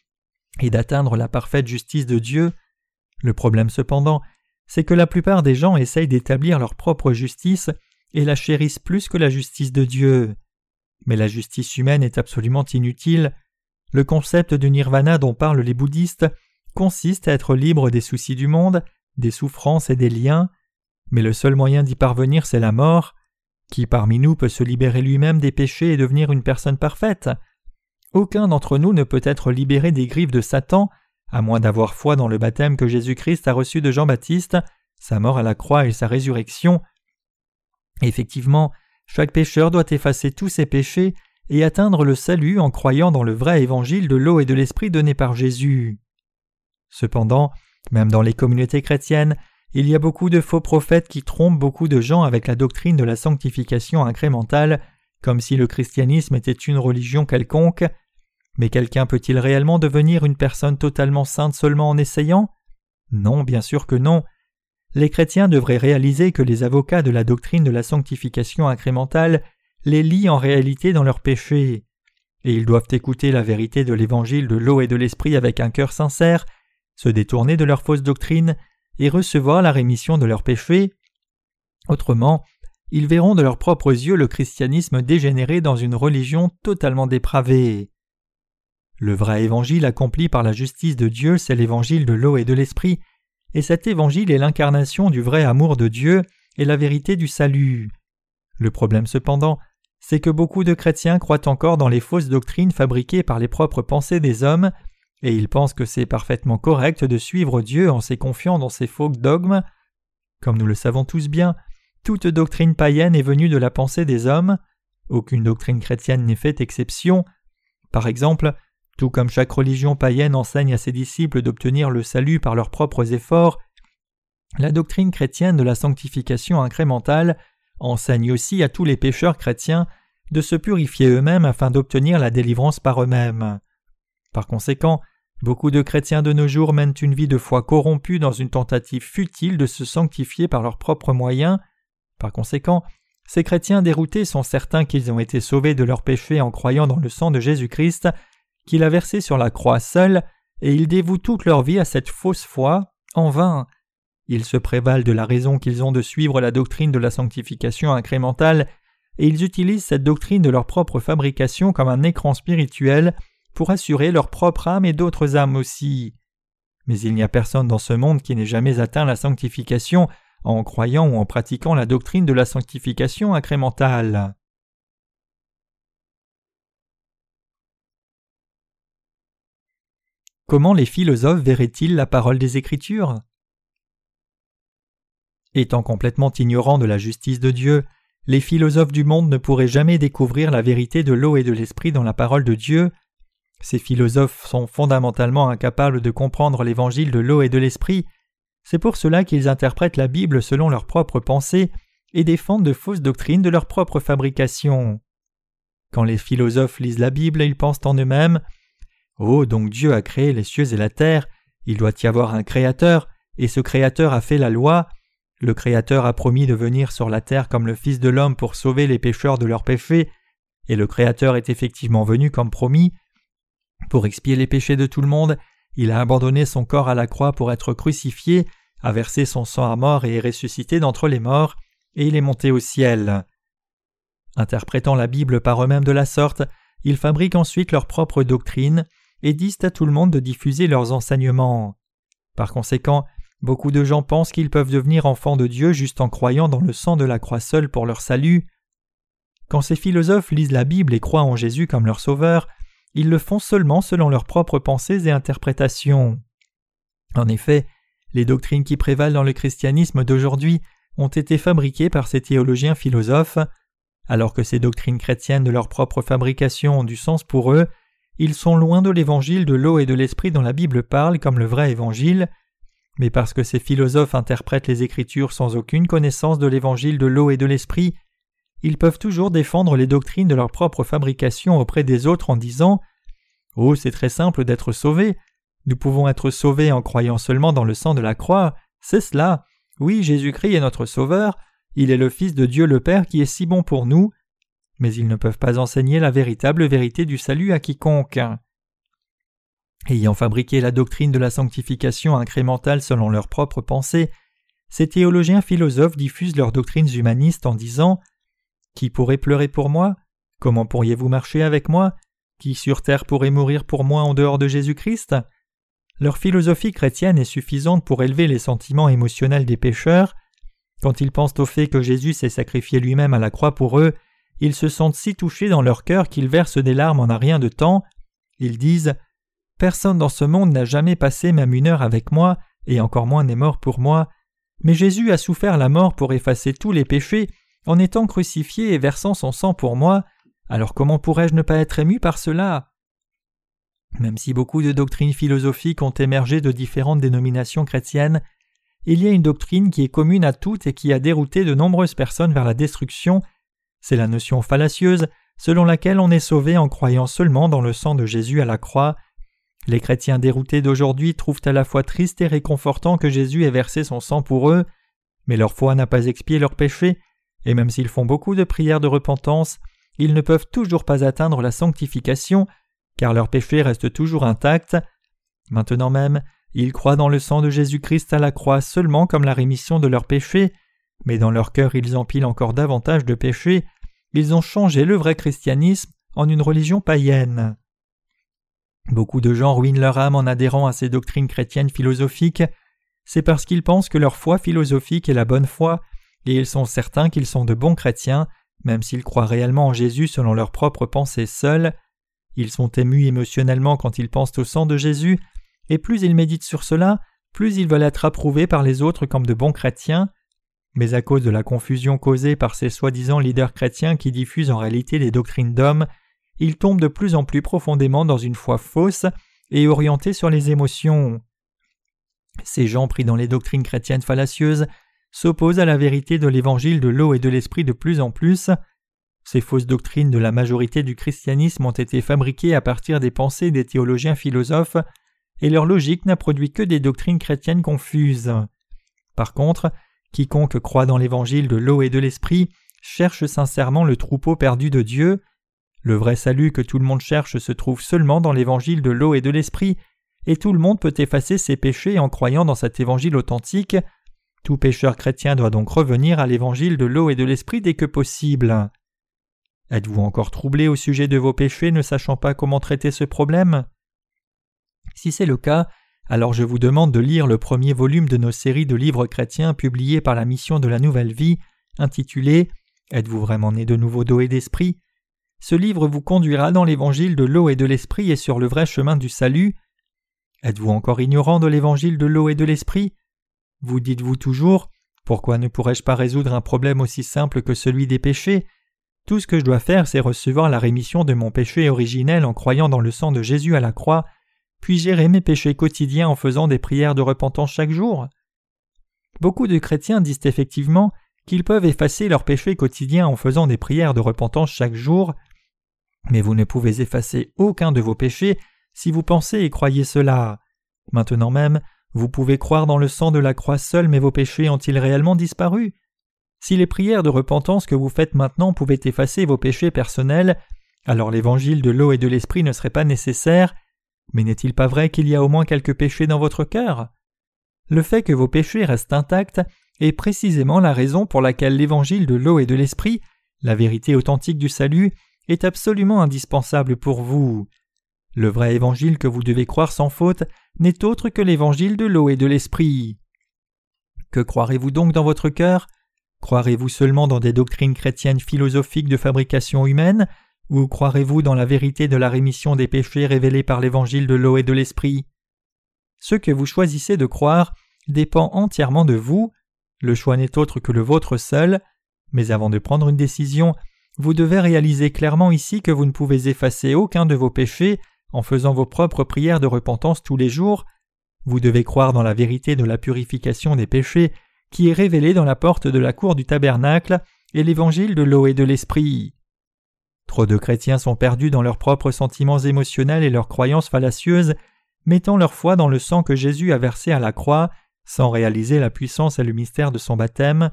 et d'atteindre la parfaite justice de Dieu. Le problème cependant, c'est que la plupart des gens essayent d'établir leur propre justice et la chérissent plus que la justice de Dieu. Mais la justice humaine est absolument inutile. Le concept du nirvana dont parlent les bouddhistes consiste à être libre des soucis du monde, des souffrances et des liens, mais le seul moyen d'y parvenir c'est la mort. Qui parmi nous peut se libérer lui-même des péchés et devenir une personne parfaite? Aucun d'entre nous ne peut être libéré des griffes de Satan, à moins d'avoir foi dans le baptême que Jésus-Christ a reçu de Jean-Baptiste, sa mort à la croix et sa résurrection. Effectivement, chaque pécheur doit effacer tous ses péchés et atteindre le salut en croyant dans le vrai évangile de l'eau et de l'esprit donné par Jésus. Cependant, même dans les communautés chrétiennes, il y a beaucoup de faux prophètes qui trompent beaucoup de gens avec la doctrine de la sanctification incrémentale, comme si le christianisme était une religion quelconque. Mais quelqu'un peut-il réellement devenir une personne totalement sainte seulement en essayant? Non, bien sûr que non. Les chrétiens devraient réaliser que les avocats de la doctrine de la sanctification incrémentale les lient en réalité dans leurs péchés. Et ils doivent écouter la vérité de l'évangile de l'eau et de l'esprit avec un cœur sincère, se détourner de leur fausse doctrine et recevoir la rémission de leurs péchés. Autrement, ils verront de leurs propres yeux le christianisme dégénérer dans une religion totalement dépravée. Le vrai évangile accompli par la justice de Dieu, c'est l'évangile de l'eau et de l'esprit, et cet évangile est l'incarnation du vrai amour de Dieu et la vérité du salut. Le problème cependant, c'est que beaucoup de chrétiens croient encore dans les fausses doctrines fabriquées par les propres pensées des hommes et ils pensent que c'est parfaitement correct de suivre Dieu en se confiant dans ces faux dogmes. Comme nous le savons tous bien, toute doctrine païenne est venue de la pensée des hommes, aucune doctrine chrétienne n'est faite exception. Par exemple, tout comme chaque religion païenne enseigne à ses disciples d'obtenir le salut par leurs propres efforts, la doctrine chrétienne de la sanctification incrémentale enseigne aussi à tous les pécheurs chrétiens de se purifier eux-mêmes afin d'obtenir la délivrance par eux-mêmes. Par conséquent, Beaucoup de chrétiens de nos jours mènent une vie de foi corrompue dans une tentative futile de se sanctifier par leurs propres moyens. Par conséquent, ces chrétiens déroutés sont certains qu'ils ont été sauvés de leurs péchés en croyant dans le sang de Jésus-Christ, qu'il a versé sur la croix seul, et ils dévouent toute leur vie à cette fausse foi, en vain. Ils se prévalent de la raison qu'ils ont de suivre la doctrine de la sanctification incrémentale, et ils utilisent cette doctrine de leur propre fabrication comme un écran spirituel pour assurer leur propre âme et d'autres âmes aussi. Mais il n'y a personne dans ce monde qui n'ait jamais atteint la sanctification en croyant ou en pratiquant la doctrine de la sanctification incrémentale. Comment les philosophes verraient-ils la parole des Écritures? Étant complètement ignorants de la justice de Dieu, les philosophes du monde ne pourraient jamais découvrir la vérité de l'eau et de l'esprit dans la parole de Dieu, ces philosophes sont fondamentalement incapables de comprendre l'évangile de l'eau et de l'esprit, c'est pour cela qu'ils interprètent la Bible selon leurs propres pensées et défendent de fausses doctrines de leur propre fabrication. Quand les philosophes lisent la Bible, ils pensent en eux-mêmes Oh, donc Dieu a créé les cieux et la terre, il doit y avoir un Créateur, et ce Créateur a fait la loi, le Créateur a promis de venir sur la terre comme le Fils de l'homme pour sauver les pécheurs de leurs péchés, et le Créateur est effectivement venu comme promis, pour expier les péchés de tout le monde, il a abandonné son corps à la croix pour être crucifié, a versé son sang à mort et est ressuscité d'entre les morts, et il est monté au ciel. Interprétant la Bible par eux-mêmes de la sorte, ils fabriquent ensuite leur propre doctrine et disent à tout le monde de diffuser leurs enseignements. Par conséquent, beaucoup de gens pensent qu'ils peuvent devenir enfants de Dieu juste en croyant dans le sang de la croix seule pour leur salut. Quand ces philosophes lisent la Bible et croient en Jésus comme leur sauveur, ils le font seulement selon leurs propres pensées et interprétations. En effet, les doctrines qui prévalent dans le christianisme d'aujourd'hui ont été fabriquées par ces théologiens philosophes. Alors que ces doctrines chrétiennes de leur propre fabrication ont du sens pour eux, ils sont loin de l'évangile de l'eau et de l'esprit dont la Bible parle comme le vrai évangile, mais parce que ces philosophes interprètent les Écritures sans aucune connaissance de l'évangile de l'eau et de l'esprit, ils peuvent toujours défendre les doctrines de leur propre fabrication auprès des autres en disant Oh, c'est très simple d'être sauvé. Nous pouvons être sauvés en croyant seulement dans le sang de la croix. C'est cela. Oui, Jésus-Christ est notre Sauveur. Il est le Fils de Dieu le Père qui est si bon pour nous. Mais ils ne peuvent pas enseigner la véritable vérité du salut à quiconque. Ayant fabriqué la doctrine de la sanctification incrémentale selon leurs propres pensées, ces théologiens philosophes diffusent leurs doctrines humanistes en disant qui pourrait pleurer pour moi? Comment pourriez-vous marcher avec moi? Qui sur terre pourrait mourir pour moi en dehors de Jésus-Christ? Leur philosophie chrétienne est suffisante pour élever les sentiments émotionnels des pécheurs. Quand ils pensent au fait que Jésus s'est sacrifié lui-même à la croix pour eux, ils se sentent si touchés dans leur cœur qu'ils versent des larmes en un rien de temps. Ils disent Personne dans ce monde n'a jamais passé même une heure avec moi, et encore moins n'est mort pour moi. Mais Jésus a souffert la mort pour effacer tous les péchés, en étant crucifié et versant son sang pour moi. Alors comment pourrais-je ne pas être ému par cela? Même si beaucoup de doctrines philosophiques ont émergé de différentes dénominations chrétiennes, il y a une doctrine qui est commune à toutes et qui a dérouté de nombreuses personnes vers la destruction. C'est la notion fallacieuse selon laquelle on est sauvé en croyant seulement dans le sang de Jésus à la croix. Les chrétiens déroutés d'aujourd'hui trouvent à la fois triste et réconfortant que Jésus ait versé son sang pour eux, mais leur foi n'a pas expié leurs péchés, et même s'ils font beaucoup de prières de repentance, ils ne peuvent toujours pas atteindre la sanctification, car leurs péchés restent toujours intacts. Maintenant même, ils croient dans le sang de Jésus-Christ à la croix seulement comme la rémission de leurs péchés, mais dans leur cœur ils empilent encore davantage de péchés, ils ont changé le vrai christianisme en une religion païenne. Beaucoup de gens ruinent leur âme en adhérant à ces doctrines chrétiennes philosophiques, c'est parce qu'ils pensent que leur foi philosophique est la bonne foi, et ils sont certains qu'ils sont de bons chrétiens, même s'ils croient réellement en Jésus selon leurs propres pensées seules. Ils sont émus émotionnellement quand ils pensent au sang de Jésus, et plus ils méditent sur cela, plus ils veulent être approuvés par les autres comme de bons chrétiens. Mais à cause de la confusion causée par ces soi-disant leaders chrétiens qui diffusent en réalité des doctrines d'hommes, ils tombent de plus en plus profondément dans une foi fausse et orientée sur les émotions. Ces gens pris dans les doctrines chrétiennes fallacieuses s'opposent à la vérité de l'évangile de l'eau et de l'esprit de plus en plus. Ces fausses doctrines de la majorité du christianisme ont été fabriquées à partir des pensées des théologiens philosophes, et leur logique n'a produit que des doctrines chrétiennes confuses. Par contre, quiconque croit dans l'évangile de l'eau et de l'esprit cherche sincèrement le troupeau perdu de Dieu. Le vrai salut que tout le monde cherche se trouve seulement dans l'évangile de l'eau et de l'esprit, et tout le monde peut effacer ses péchés en croyant dans cet évangile authentique. Tout pécheur chrétien doit donc revenir à l'évangile de l'eau et de l'esprit dès que possible. Êtes-vous encore troublé au sujet de vos péchés ne sachant pas comment traiter ce problème? Si c'est le cas, alors je vous demande de lire le premier volume de nos séries de livres chrétiens publiés par la mission de la Nouvelle Vie, intitulé Êtes-vous vraiment né de nouveau d'eau et d'esprit? Ce livre vous conduira dans l'évangile de l'eau et de l'esprit et sur le vrai chemin du salut. Êtes-vous encore ignorant de l'évangile de l'eau et de l'esprit? Vous dites-vous toujours Pourquoi ne pourrais-je pas résoudre un problème aussi simple que celui des péchés? Tout ce que je dois faire, c'est recevoir la rémission de mon péché originel en croyant dans le sang de Jésus à la croix, puis gérer mes péchés quotidiens en faisant des prières de repentance chaque jour Beaucoup de chrétiens disent effectivement qu'ils peuvent effacer leurs péchés quotidiens en faisant des prières de repentance chaque jour, mais vous ne pouvez effacer aucun de vos péchés si vous pensez et croyez cela. Maintenant même, vous pouvez croire dans le sang de la croix seul, mais vos péchés ont-ils réellement disparu? Si les prières de repentance que vous faites maintenant pouvaient effacer vos péchés personnels, alors l'évangile de l'eau et de l'esprit ne serait pas nécessaire. Mais n'est-il pas vrai qu'il y a au moins quelques péchés dans votre cœur? Le fait que vos péchés restent intacts est précisément la raison pour laquelle l'évangile de l'eau et de l'esprit, la vérité authentique du salut, est absolument indispensable pour vous. Le vrai évangile que vous devez croire sans faute n'est autre que l'évangile de l'eau et de l'esprit. Que croirez-vous donc dans votre cœur? Croirez-vous seulement dans des doctrines chrétiennes philosophiques de fabrication humaine? Ou croirez-vous dans la vérité de la rémission des péchés révélée par l'évangile de l'eau et de l'esprit? Ce que vous choisissez de croire dépend entièrement de vous, le choix n'est autre que le vôtre seul, mais avant de prendre une décision, vous devez réaliser clairement ici que vous ne pouvez effacer aucun de vos péchés en faisant vos propres prières de repentance tous les jours, vous devez croire dans la vérité de la purification des péchés qui est révélée dans la porte de la cour du tabernacle et l'évangile de l'eau et de l'esprit. Trop de chrétiens sont perdus dans leurs propres sentiments émotionnels et leurs croyances fallacieuses, mettant leur foi dans le sang que Jésus a versé à la croix, sans réaliser la puissance et le mystère de son baptême.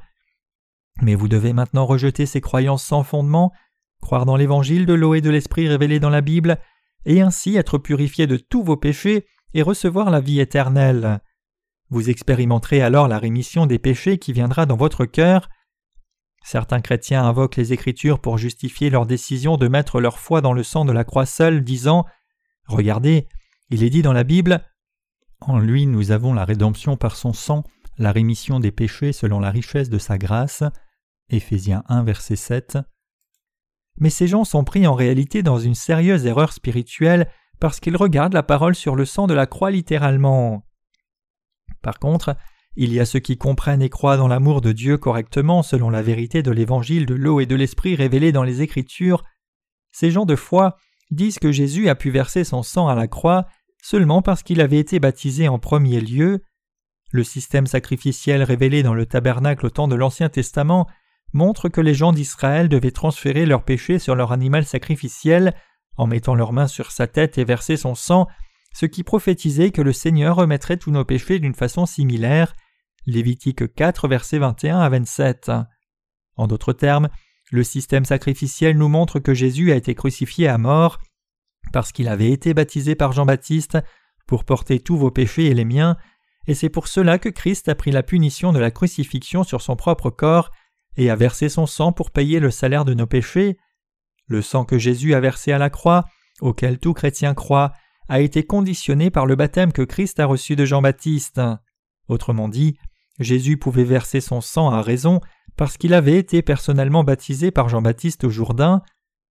Mais vous devez maintenant rejeter ces croyances sans fondement, croire dans l'évangile de l'eau et de l'esprit révélé dans la Bible, et ainsi être purifié de tous vos péchés et recevoir la vie éternelle. Vous expérimenterez alors la rémission des péchés qui viendra dans votre cœur. Certains chrétiens invoquent les Écritures pour justifier leur décision de mettre leur foi dans le sang de la croix seule, disant Regardez, il est dit dans la Bible En lui nous avons la rédemption par son sang, la rémission des péchés selon la richesse de sa grâce. Éphésiens 1, verset 7 mais ces gens sont pris en réalité dans une sérieuse erreur spirituelle parce qu'ils regardent la parole sur le sang de la croix littéralement. Par contre, il y a ceux qui comprennent et croient dans l'amour de Dieu correctement selon la vérité de l'évangile de l'eau et de l'esprit révélé dans les Écritures. Ces gens de foi disent que Jésus a pu verser son sang à la croix seulement parce qu'il avait été baptisé en premier lieu. Le système sacrificiel révélé dans le tabernacle au temps de l'Ancien Testament montre que les gens d'Israël devaient transférer leurs péchés sur leur animal sacrificiel en mettant leurs mains sur sa tête et verser son sang, ce qui prophétisait que le Seigneur remettrait tous nos péchés d'une façon similaire. Lévitique 4, versets 21 à 27. En d'autres termes, le système sacrificiel nous montre que Jésus a été crucifié à mort parce qu'il avait été baptisé par Jean-Baptiste pour porter tous vos péchés et les miens, et c'est pour cela que Christ a pris la punition de la crucifixion sur son propre corps et a versé son sang pour payer le salaire de nos péchés. Le sang que Jésus a versé à la croix, auquel tout chrétien croit, a été conditionné par le baptême que Christ a reçu de Jean-Baptiste. Autrement dit, Jésus pouvait verser son sang à raison parce qu'il avait été personnellement baptisé par Jean-Baptiste au Jourdain.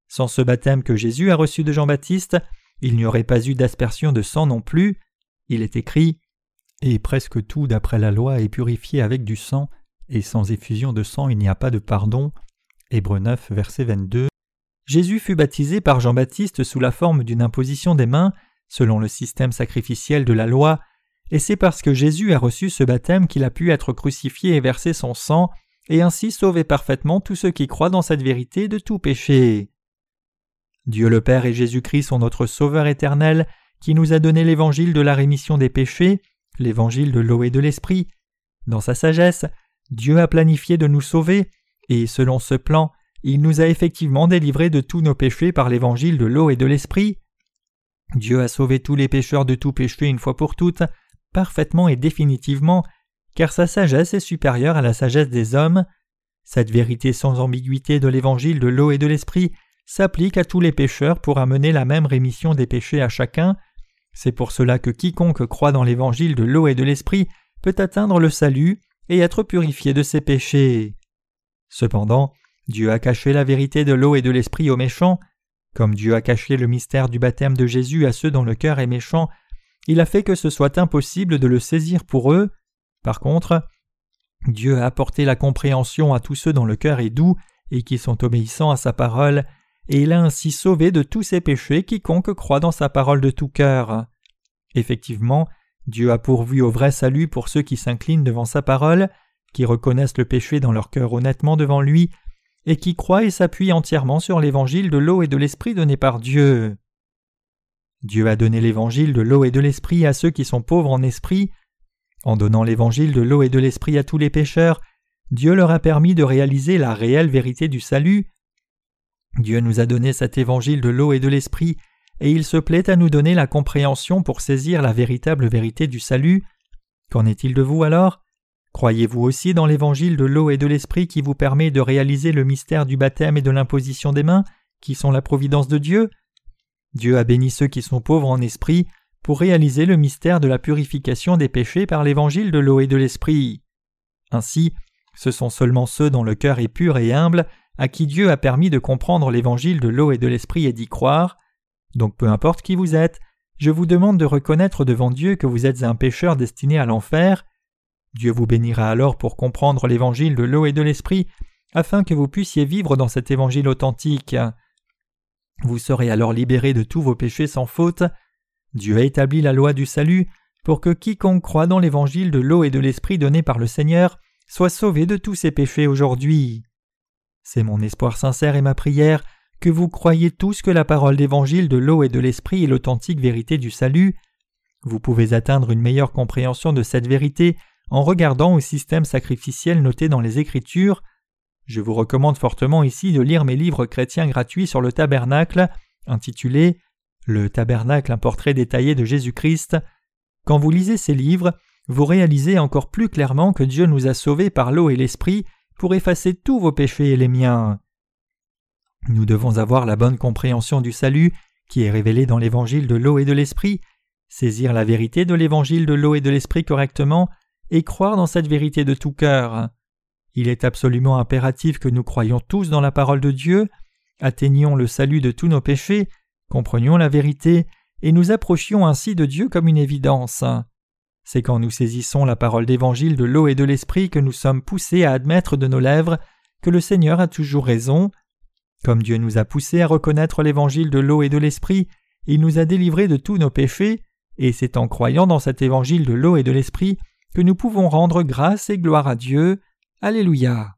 Sans ce baptême que Jésus a reçu de Jean-Baptiste, il n'y aurait pas eu d'aspersion de sang non plus. Il est écrit Et presque tout d'après la loi est purifié avec du sang, et sans effusion de sang il n'y a pas de pardon. Hébreux 9, verset 22. Jésus fut baptisé par Jean-Baptiste sous la forme d'une imposition des mains, selon le système sacrificiel de la loi, et c'est parce que Jésus a reçu ce baptême qu'il a pu être crucifié et verser son sang, et ainsi sauver parfaitement tous ceux qui croient dans cette vérité de tout péché. Dieu le Père et Jésus-Christ sont notre Sauveur éternel, qui nous a donné l'évangile de la rémission des péchés, l'évangile de l'eau et de l'esprit. Dans sa sagesse, Dieu a planifié de nous sauver, et selon ce plan, il nous a effectivement délivrés de tous nos péchés par l'évangile de l'eau et de l'esprit. Dieu a sauvé tous les pécheurs de tout péché une fois pour toutes, parfaitement et définitivement, car sa sagesse est supérieure à la sagesse des hommes. Cette vérité sans ambiguïté de l'évangile de l'eau et de l'esprit s'applique à tous les pécheurs pour amener la même rémission des péchés à chacun. C'est pour cela que quiconque croit dans l'évangile de l'eau et de l'esprit peut atteindre le salut et être purifié de ses péchés. Cependant, Dieu a caché la vérité de l'eau et de l'esprit aux méchants. Comme Dieu a caché le mystère du baptême de Jésus à ceux dont le cœur est méchant, il a fait que ce soit impossible de le saisir pour eux. Par contre, Dieu a apporté la compréhension à tous ceux dont le cœur est doux et qui sont obéissants à sa parole, et il a ainsi sauvé de tous ses péchés quiconque croit dans sa parole de tout cœur. Effectivement, Dieu a pourvu au vrai salut pour ceux qui s'inclinent devant sa parole, qui reconnaissent le péché dans leur cœur honnêtement devant lui, et qui croient et s'appuient entièrement sur l'évangile de l'eau et de l'esprit donné par Dieu. Dieu a donné l'évangile de l'eau et de l'esprit à ceux qui sont pauvres en esprit. En donnant l'évangile de l'eau et de l'esprit à tous les pécheurs, Dieu leur a permis de réaliser la réelle vérité du salut. Dieu nous a donné cet évangile de l'eau et de l'esprit et il se plaît à nous donner la compréhension pour saisir la véritable vérité du salut. Qu'en est-il de vous alors? Croyez-vous aussi dans l'évangile de l'eau et de l'esprit qui vous permet de réaliser le mystère du baptême et de l'imposition des mains, qui sont la providence de Dieu? Dieu a béni ceux qui sont pauvres en esprit pour réaliser le mystère de la purification des péchés par l'évangile de l'eau et de l'esprit. Ainsi, ce sont seulement ceux dont le cœur est pur et humble à qui Dieu a permis de comprendre l'évangile de l'eau et de l'esprit et d'y croire. Donc peu importe qui vous êtes, je vous demande de reconnaître devant Dieu que vous êtes un pécheur destiné à l'enfer. Dieu vous bénira alors pour comprendre l'évangile de l'eau et de l'esprit, afin que vous puissiez vivre dans cet évangile authentique. Vous serez alors libérés de tous vos péchés sans faute. Dieu a établi la loi du salut pour que quiconque croit dans l'évangile de l'eau et de l'esprit donné par le Seigneur soit sauvé de tous ses péchés aujourd'hui. C'est mon espoir sincère et ma prière que vous croyez tous que la parole d'évangile de l'eau et de l'esprit est l'authentique vérité du salut. Vous pouvez atteindre une meilleure compréhension de cette vérité en regardant au système sacrificiel noté dans les Écritures. Je vous recommande fortement ici de lire mes livres chrétiens gratuits sur le tabernacle, intitulés Le tabernacle, un portrait détaillé de Jésus-Christ. Quand vous lisez ces livres, vous réalisez encore plus clairement que Dieu nous a sauvés par l'eau et l'esprit pour effacer tous vos péchés et les miens. Nous devons avoir la bonne compréhension du salut qui est révélé dans l'évangile de l'eau et de l'esprit, saisir la vérité de l'évangile de l'eau et de l'esprit correctement et croire dans cette vérité de tout cœur. Il est absolument impératif que nous croyions tous dans la parole de Dieu, atteignions le salut de tous nos péchés, comprenions la vérité et nous approchions ainsi de Dieu comme une évidence. C'est quand nous saisissons la parole d'évangile de l'eau et de l'esprit que nous sommes poussés à admettre de nos lèvres que le Seigneur a toujours raison. Comme Dieu nous a poussés à reconnaître l'évangile de l'eau et de l'esprit, il nous a délivrés de tous nos péchés, et c'est en croyant dans cet évangile de l'eau et de l'esprit que nous pouvons rendre grâce et gloire à Dieu. Alléluia.